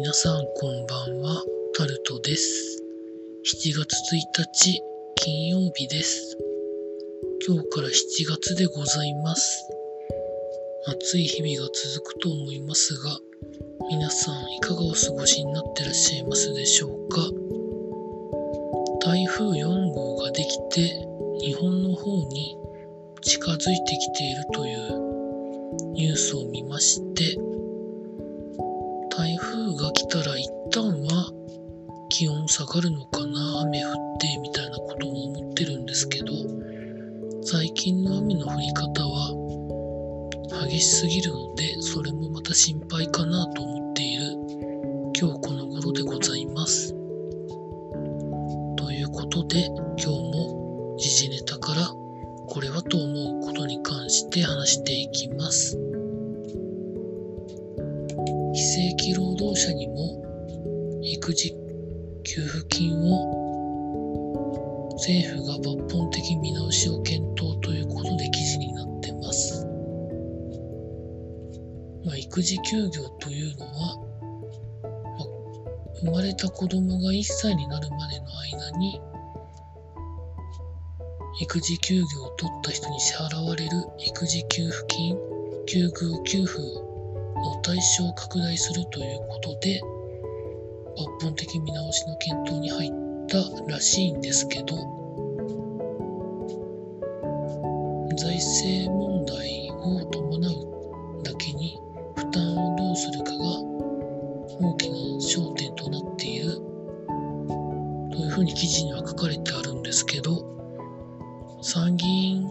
皆さんこんばんは、タルトです。7月1日、金曜日です。今日から7月でございます。暑い日々が続くと思いますが、皆さんいかがお過ごしになってらっしゃいますでしょうか？台風4号ができて、日本の方に近づいてきているというニュースを見まして、台風が来たら一旦は気温下がるのかな雨降ってみたいなことも思ってるんですけど最近の雨の降り方は激しすぎるのでそれもまた心配かなと思っている今日この頃でございます。ということで今日も時事ネタからこれはと思うことに関して話していきます。者にも育児給付金を政府が抜本的見直しを検討ということで記事になってます。まあ、育児休業というのは、まあ生まれた子供が1歳になるまでの間に育児休業を取った人に支払われる育児給付金、休業給付の対象を拡大するということで抜本的見直しの検討に入ったらしいんですけど財政問題を伴うだけに負担をどうするかが大きな焦点となっているというふうに記事には書かれてあるんですけど参議院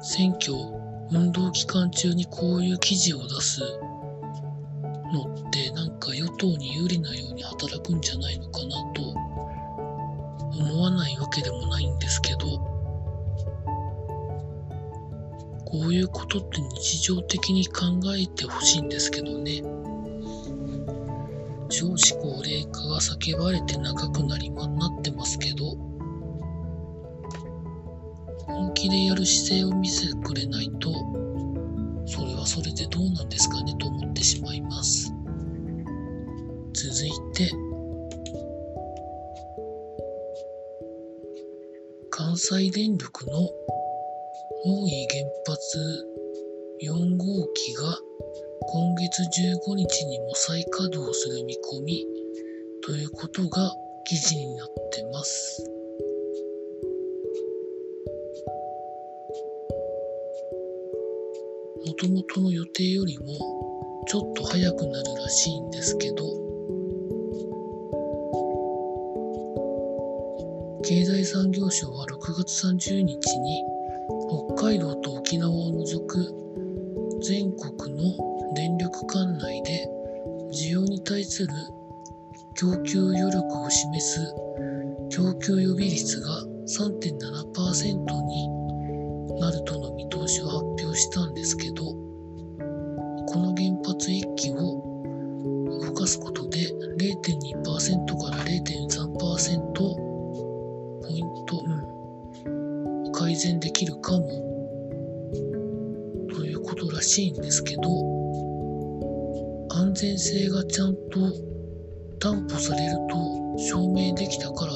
選挙運動期間中にこういう記事を出すのってなんか与党に有利なように働くんじゃないのかなと思わないわけでもないんですけどこういうことって日常的に考えてほしいんですけどね。少子高齢化が叫ばれて長くなりまなってますけど本気でやる姿勢を見せてくれないとそれはそれでどうなんですかねと思ってしまいます。続いて、関西電力の大井原発4号機が今月15日にも再稼働する見込みということが記事になってます。もともとの予定よりもちょっと早くなるらしいんですけど経済産業省は6月30日に北海道と沖縄を除く全国の電力管内で需要に対する供給余力を示す供給予備率が3.7%になるとの見通しを発表したんですけどこの原発1基を動かすことで0.2%から0.3%ポイント、うん、改善できるかもということらしいんですけど安全性がちゃんと担保されると証明できたから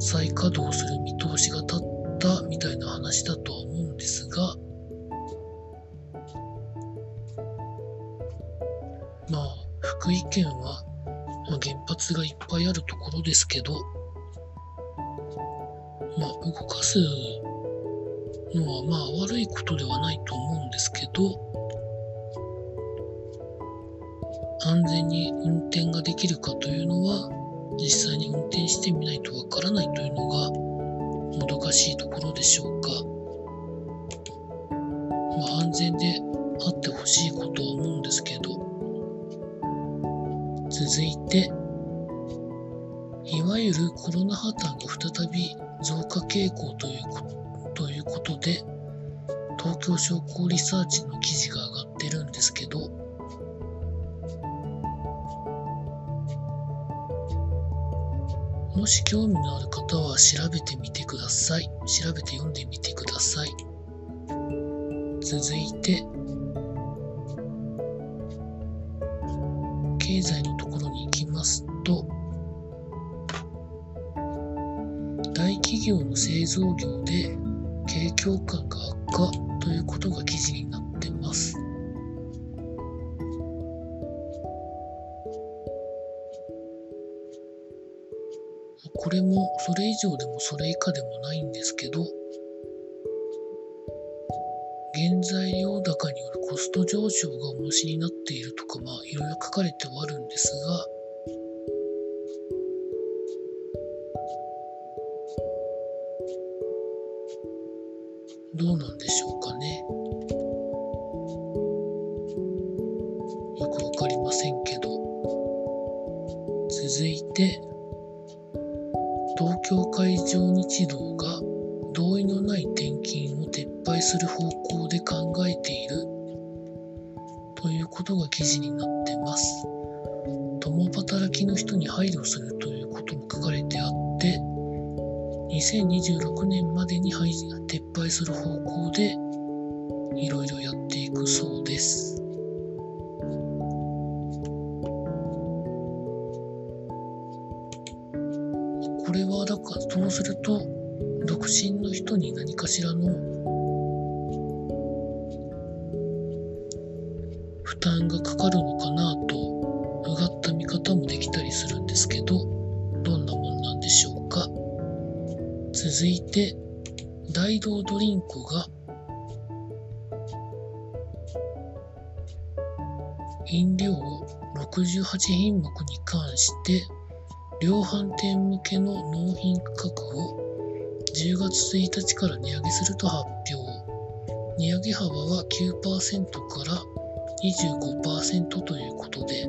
再稼働する見通しが立ったみたいな話だとは思うんですが。まあ福井県は、まあ、原発がいっぱいあるところですけど。まあ動かすのはまあ悪いことではないと思うんですけど。安全に運転ができるかというのは実際に運転してみないとわからないというのがもどかしいところでしょうか。まあ安全であってほしいことは思うんですけど続いていわゆるコロナ破綻が再び増加傾向ということで東京商工リサーチの記事が上がってるんですけどもし興味のある方は調べてみてください。調べて読んでみてください。続いて、経済のところに行きますと、大企業の製造業で景況感が悪化ということが記事になこれもそれ以上でもそれ以下でもないんですけど、原材料高によるコスト上昇が重しになっているとか、まあいろいろ書かれてはあるんですが、どうなんでしょうかね。よくわかりませんけど。続いて、する方向で考えているということが記事になってます。共働きの人に配慮するということも書かれてあって、2026年までに撤廃する方向でいろいろやっていくそうです。これはだからそうすると独身の人に何かしらの負担がかかるのかなとうがった見方もできたりするんですけどどんなもんなんでしょうか。続いて大道ドリンクが飲料68品目に関して量販店向けの納品価格を10月1日から値上げすると発表。値上げ幅は9%から25%ということで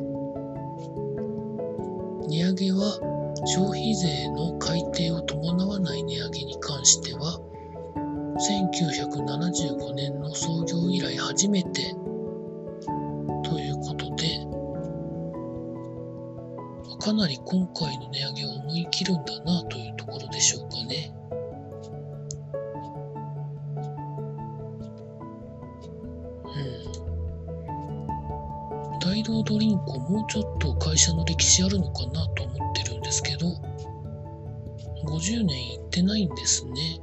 値上げは消費税の改定を伴わない値上げに関しては1975年の創業以来初めてということでかなり今回の値上げを思い切るんだなというところでしょうかね。うん。大道ドリンクもうちょっと会社の歴史あるのかなと思ってるんですけど、50年いってないんですね。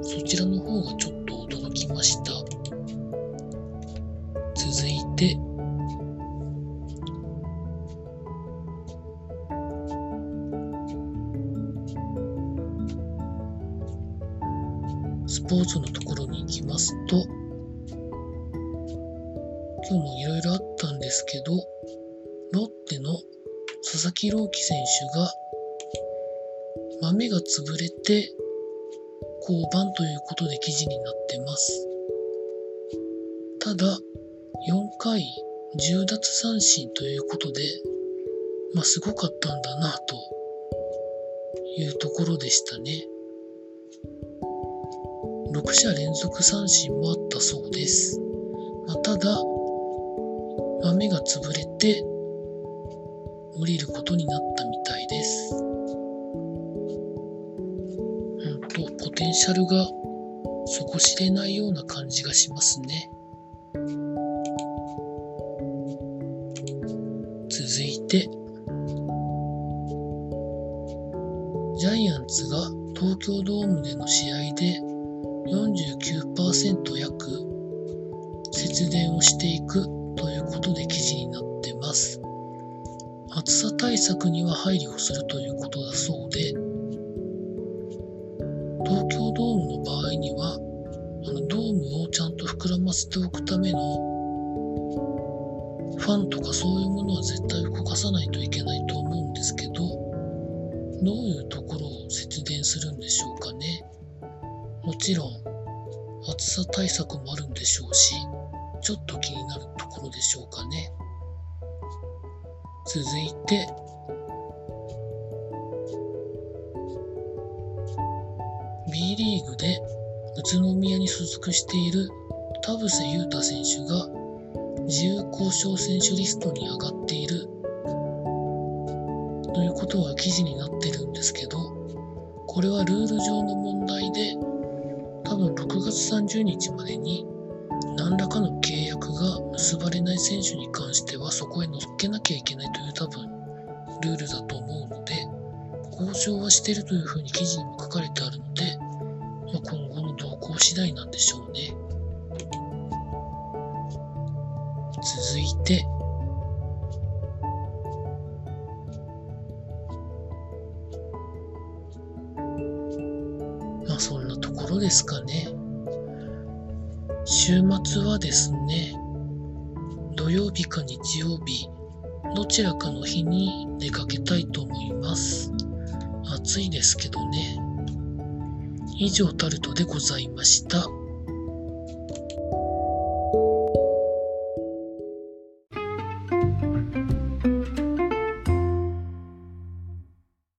そちらの方がちょっと驚きました。続いて、スポーツのところに行きますと、今日もいろいろあったんですけど、ロッテの佐々木朗希選手が豆が潰れて降板ということで記事になってます。ただ、4回10奪三振ということで、まあすごかったんだなというところでしたね。6者連続三振もあったそうです。まあ、ただ、豆が潰れて降りることになったみたいです。ほんと、ポテンシャルが底知れないような感じがしますね。続いて、ジャイアンツが東京ドームでの試合で49%約節電をしていくことで記事になってます。暑さ対策には配慮するということだそうで、東京ドームの場合には、あのドームをちゃんと膨らませておくためのファンとかそういうものは絶対動かさないといけないと思うんですけど、どういうところを節電するんでしょうかね。もちろん暑さ対策もあるんでしょうし、ちょっと気になるところでしょうかね。続いて、B リーグで宇都宮に所属している田臥勇太選手が自由交渉選手リストに上がっているということは記事になってるんですけど、これはルール上の問題で多分6月30日までに何らかの結ばれない選手に関してはそこへ乗っけなきゃいけないという多分ルールだと思うので交渉はしてるというふうに記事にも書かれてあるので、まあ、今後の動向次第なんでしょうね続いてまあそんなところですかね。週末はですね、土曜日か日曜日、どちらかの日に出かけたいと思います。暑いですけどね。以上タルトでございました。